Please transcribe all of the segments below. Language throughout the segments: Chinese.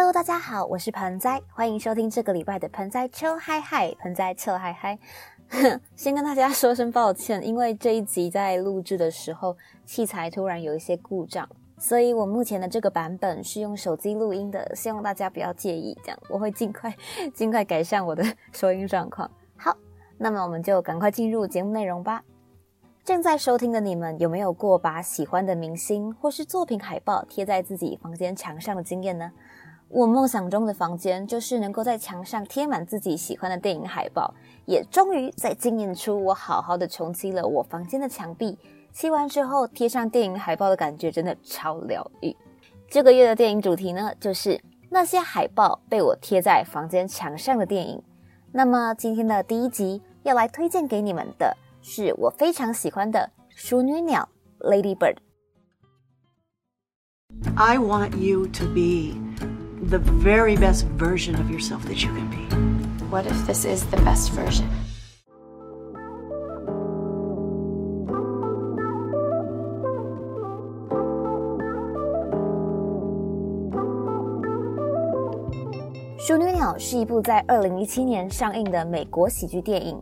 Hello，大家好，我是盆栽，欢迎收听这个礼拜的盆栽秋嗨嗨，盆栽秋嗨嗨。先跟大家说声抱歉，因为这一集在录制的时候器材突然有一些故障，所以我目前的这个版本是用手机录音的，希望大家不要介意。这样我会尽快 尽快改善我的收音状况。好，那么我们就赶快进入节目内容吧。正在收听的你们有没有过把喜欢的明星或是作品海报贴在自己房间墙上的经验呢？我梦想中的房间就是能够在墙上贴满自己喜欢的电影海报，也终于在今年初我好好的重漆了我房间的墙壁。漆完之后贴上电影海报的感觉真的超疗愈。这个月的电影主题呢，就是那些海报被我贴在房间墙上的电影。那么今天的第一集要来推荐给你们的是我非常喜欢的《淑女鸟》（Lady Bird）。I want you to be. The very best version of yourself that you can be. What if this is the best version?《淑女鸟》是一部在二零一七年上映的美国喜剧电影，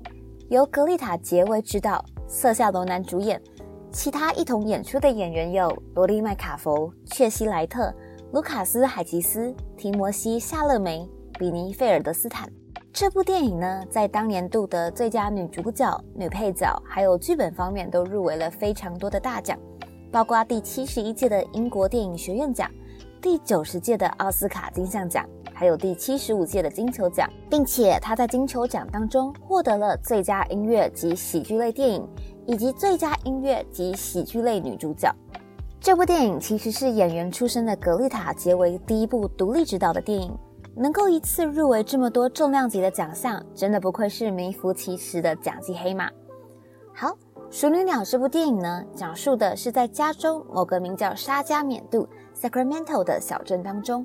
由格丽塔·杰威执导，瑟夏·罗南主演。其他一同演出的演员有罗莉·麦卡佛、切西·莱特。卢卡斯·海吉斯、提摩西·夏勒梅、比尼·费尔德斯坦。这部电影呢，在当年度的最佳女主角、女配角还有剧本方面都入围了非常多的大奖，包括第七十一届的英国电影学院奖、第九十届的奥斯卡金像奖，还有第七十五届的金球奖，并且她在金球奖当中获得了最佳音乐及喜剧类电影，以及最佳音乐及喜剧类女主角。这部电影其实是演员出身的格丽塔·杰维第一部独立执导的电影，能够一次入围这么多重量级的奖项，真的不愧是名副其实的奖季黑马。好，《熟女鸟》这部电影呢，讲述的是在加州某个名叫沙加缅度 （Sacramento） 的小镇当中，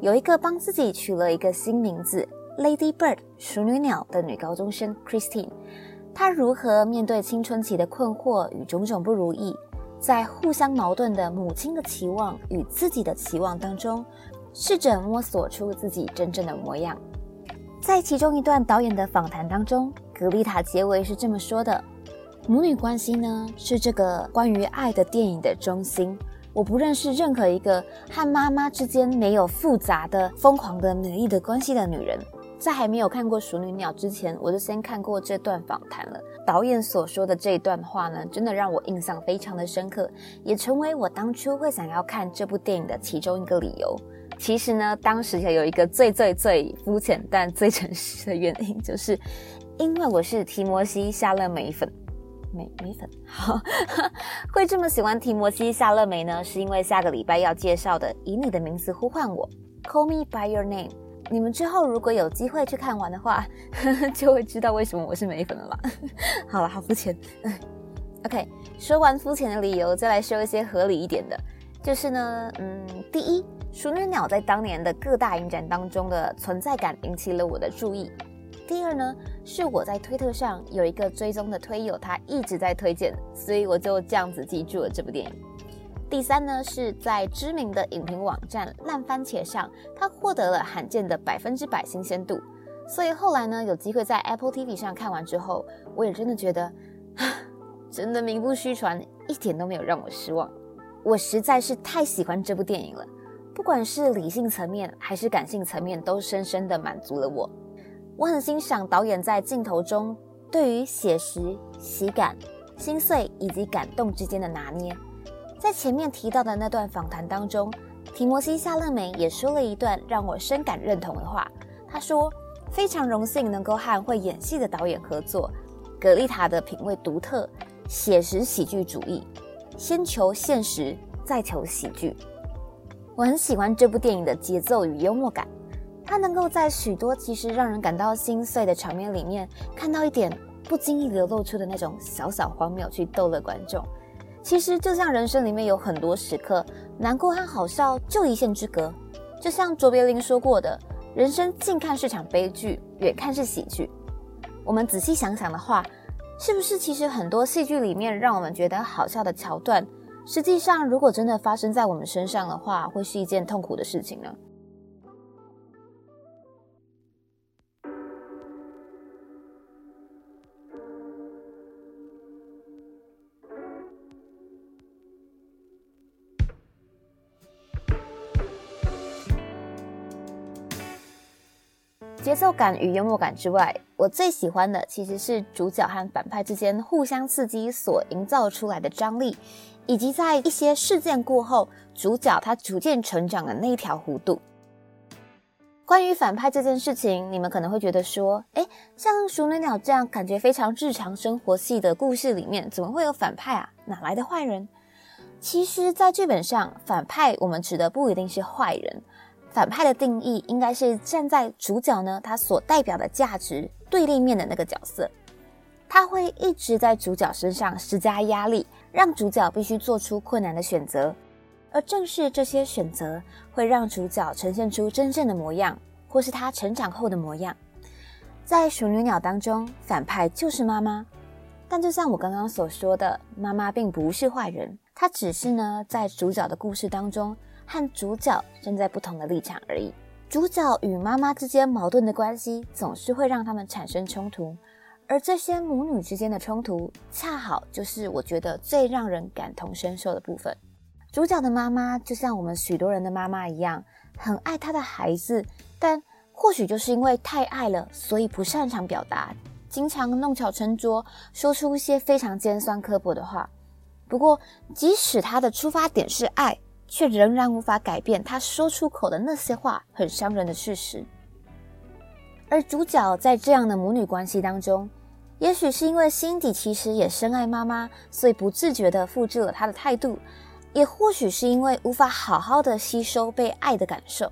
有一个帮自己取了一个新名字 “Lady Bird” 熟女鸟的女高中生 Christine，她如何面对青春期的困惑与种种不如意。在互相矛盾的母亲的期望与自己的期望当中，试着摸索出自己真正的模样。在其中一段导演的访谈当中，格丽塔·结尾是这么说的：“母女关系呢，是这个关于爱的电影的中心。我不认识任何一个和妈妈之间没有复杂的、疯狂的、美丽的关系的女人。”在还没有看过《熟女鸟》之前，我就先看过这段访谈了。导演所说的这一段话呢，真的让我印象非常的深刻，也成为我当初会想要看这部电影的其中一个理由。其实呢，当时也有一个最最最肤浅但最诚实的原因，就是因为我是提摩西·夏勒梅粉，梅梅粉。会这么喜欢提摩西·夏勒梅呢，是因为下个礼拜要介绍的《以你的名字呼唤我》，Call Me by Your Name。你们之后如果有机会去看完的话，就会知道为什么我是美粉了 啦。好了，好肤浅。OK，说完肤浅的理由，再来说一些合理一点的。就是呢，嗯，第一，熟女鸟在当年的各大影展当中的存在感引起了我的注意。第二呢，是我在推特上有一个追踪的推友，他一直在推荐，所以我就这样子记住了这部电影。第三呢，是在知名的影评网站烂番茄上，它获得了罕见的百分之百新鲜度。所以后来呢，有机会在 Apple TV 上看完之后，我也真的觉得，啊 真的名不虚传，一点都没有让我失望。我实在是太喜欢这部电影了，不管是理性层面还是感性层面，都深深的满足了我。我很欣赏导演在镜头中对于写实、喜感、心碎以及感动之间的拿捏。在前面提到的那段访谈当中，提摩西·夏勒梅也说了一段让我深感认同的话。他说：“非常荣幸能够和会演戏的导演合作。格丽塔的品味独特，写实喜剧主义，先求现实，再求喜剧。我很喜欢这部电影的节奏与幽默感，它能够在许多其实让人感到心碎的场面里面，看到一点不经意流露出的那种小小荒谬，去逗乐观众。”其实就像人生里面有很多时刻，难过和好笑就一线之隔。就像卓别林说过的：“人生近看是场悲剧，远看是喜剧。”我们仔细想想的话，是不是其实很多戏剧里面让我们觉得好笑的桥段，实际上如果真的发生在我们身上的话，会是一件痛苦的事情呢？节奏感与幽默感之外，我最喜欢的其实是主角和反派之间互相刺激所营造出来的张力，以及在一些事件过后，主角他逐渐成长的那一条弧度。关于反派这件事情，你们可能会觉得说，哎，像《熟女鸟》这样感觉非常日常生活系的故事里面，怎么会有反派啊？哪来的坏人？其实，在剧本上，反派我们指的不一定是坏人，反派的定义应该是站在主角呢他所代表的价值对立面的那个角色，他会一直在主角身上施加压力，让主角必须做出困难的选择。而正是这些选择，会让主角呈现出真正的模样，或是他成长后的模样。在《熟女鸟》当中，反派就是妈妈，但就像我刚刚所说的，妈妈并不是坏人，她只是呢，在主角的故事当中，和主角站在不同的立场而已。主角与妈妈之间矛盾的关系，总是会让他们产生冲突，而这些母女之间的冲突，恰好就是我觉得最让人感同身受的部分。主角的妈妈就像我们许多人的妈妈一样，很爱她的孩子，但或许就是因为太爱了，所以不擅长表达，经常弄巧成拙，说出一些非常尖酸刻薄的话。不过，即使他的出发点是爱，却仍然无法改变他说出口的那些话很伤人的事实。而主角在这样的母女关系当中，也许是因为心底其实也深爱妈妈，所以不自觉地复制了她的态度。也或许是因为无法好好的吸收被爱的感受，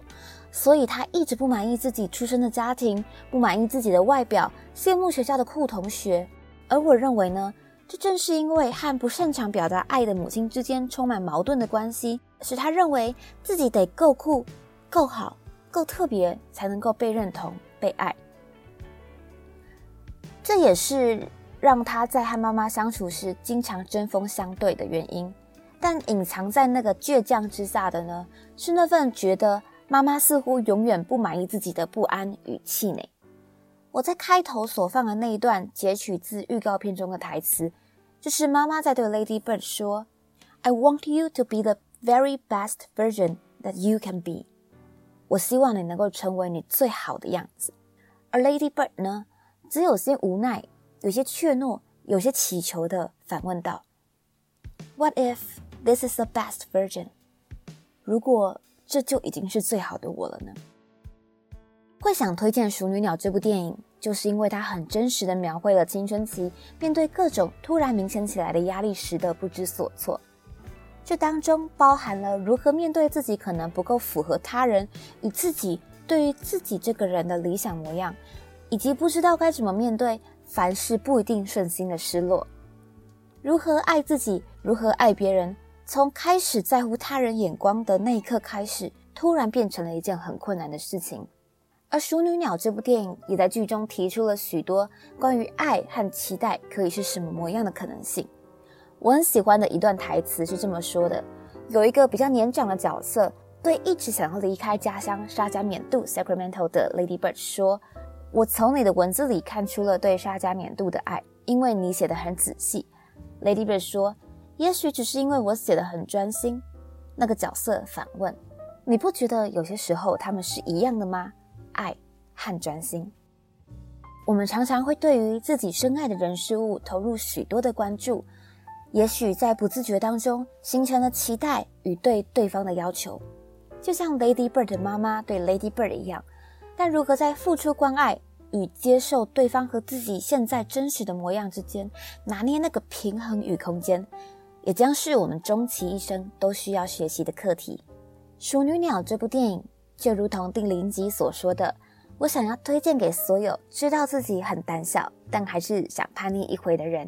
所以他一直不满意自己出生的家庭，不满意自己的外表，羡慕学校的酷同学。而我认为呢，这正是因为和不擅长表达爱的母亲之间充满矛盾的关系，使他认为自己得够酷、够好、够特别，才能够被认同、被爱。这也是让他在和妈妈相处时经常针锋相对的原因。但隐藏在那个倔强之下的呢，是那份觉得妈妈似乎永远不满意自己的不安与气馁。我在开头所放的那一段截取自预告片中的台词，就是妈妈在对 Lady Bird 说：“I want you to be the very best version that you can be。”我希望你能够成为你最好的样子。而 Lady Bird 呢，只有些无奈，有些怯懦，有些祈求的反问道：“What if？” This is the best version。如果这就已经是最好的我了呢？会想推荐《熟女鸟》这部电影，就是因为它很真实的描绘了青春期面对各种突然明显起来的压力时的不知所措。这当中包含了如何面对自己可能不够符合他人与自己对于自己这个人的理想模样，以及不知道该怎么面对凡事不一定顺心的失落。如何爱自己？如何爱别人？从开始在乎他人眼光的那一刻开始，突然变成了一件很困难的事情。而《熟女鸟》这部电影也在剧中提出了许多关于爱和期待可以是什么模样的可能性。我很喜欢的一段台词是这么说的：有一个比较年长的角色对一直想要离开家乡沙加缅度 （Sacramento） 的 Lady Bird 说：“我从你的文字里看出了对沙加缅度的爱，因为你写的很仔细。”Lady Bird 说。也许只是因为我写的很专心。那个角色反问：“你不觉得有些时候他们是一样的吗？爱和专心。”我们常常会对于自己深爱的人事物投入许多的关注，也许在不自觉当中形成了期待与对对方的要求，就像 Lady Bird 妈妈对 Lady Bird 一样。但如何在付出关爱与接受对方和自己现在真实的模样之间拿捏那个平衡与空间？也将是我们终其一生都需要学习的课题。《熟女鸟》这部电影就如同第零集所说的，我想要推荐给所有知道自己很胆小，但还是想叛逆一回的人。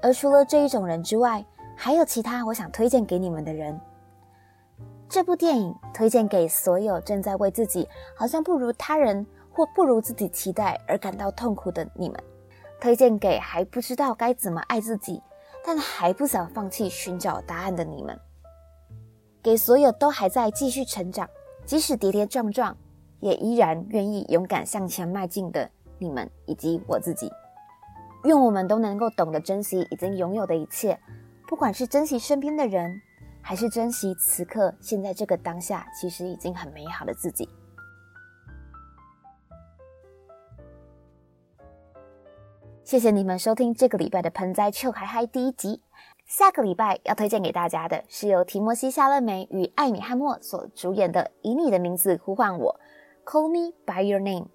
而除了这一种人之外，还有其他我想推荐给你们的人。这部电影推荐给所有正在为自己好像不如他人或不如自己期待而感到痛苦的你们，推荐给还不知道该怎么爱自己。但还不想放弃寻找答案的你们，给所有都还在继续成长，即使跌跌撞撞也依然愿意勇敢向前迈进的你们以及我自己。愿我们都能够懂得珍惜已经拥有的一切不管是珍惜身边的人还是珍惜此刻现在这个当下其实已经很美好的自己。谢谢你们收听这个礼拜的盆栽秋海嗨第一集。下个礼拜要推荐给大家的是由提摩西·夏勒梅与艾米·汉默所主演的《以你的名字呼唤我》（Call Me by Your Name）。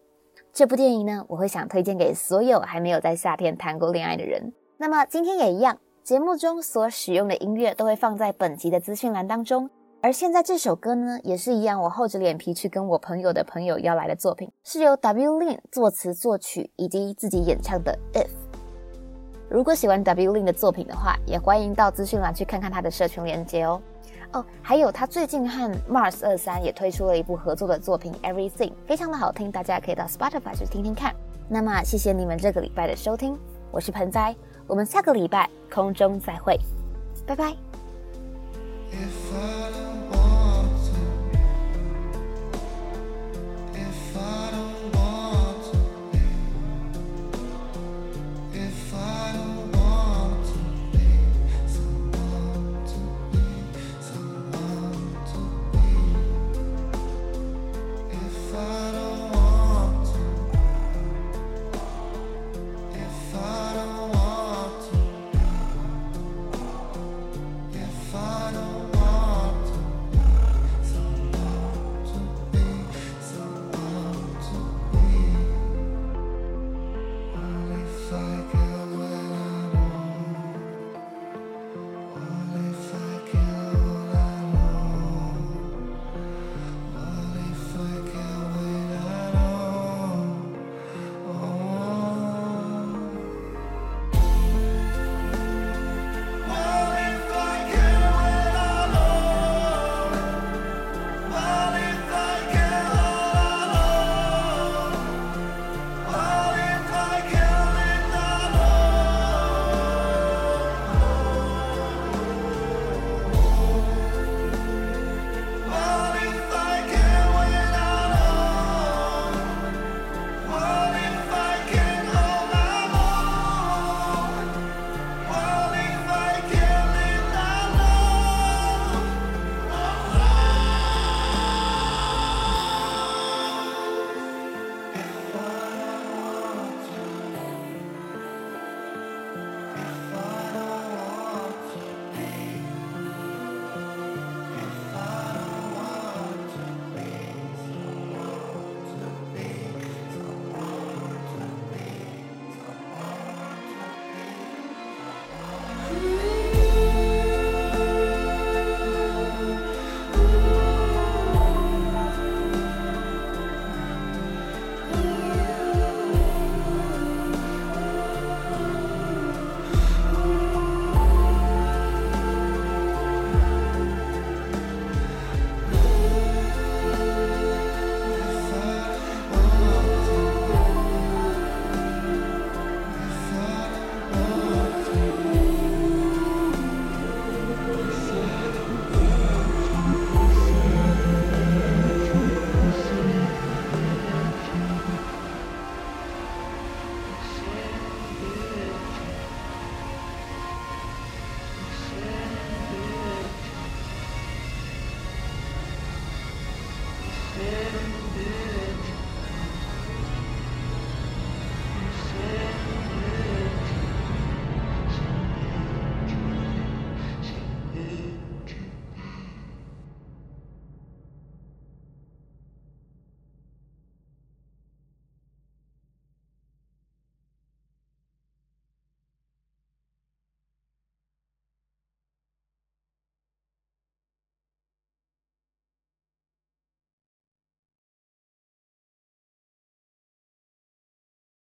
这部电影呢，我会想推荐给所有还没有在夏天谈过恋爱的人。那么今天也一样，节目中所使用的音乐都会放在本集的资讯栏当中。而现在这首歌呢，也是一样，我厚着脸皮去跟我朋友的朋友要来的作品，是由 W Lin 作词作曲以及自己演唱的《If》。如果喜欢 W Lin 的作品的话，也欢迎到资讯栏去看看他的社群连接哦。哦，还有他最近和 Mars 二三也推出了一部合作的作品《Everything》，非常的好听，大家可以到 Spotify 去听听看。那么谢谢你们这个礼拜的收听，我是盆栽，我们下个礼拜空中再会，拜拜。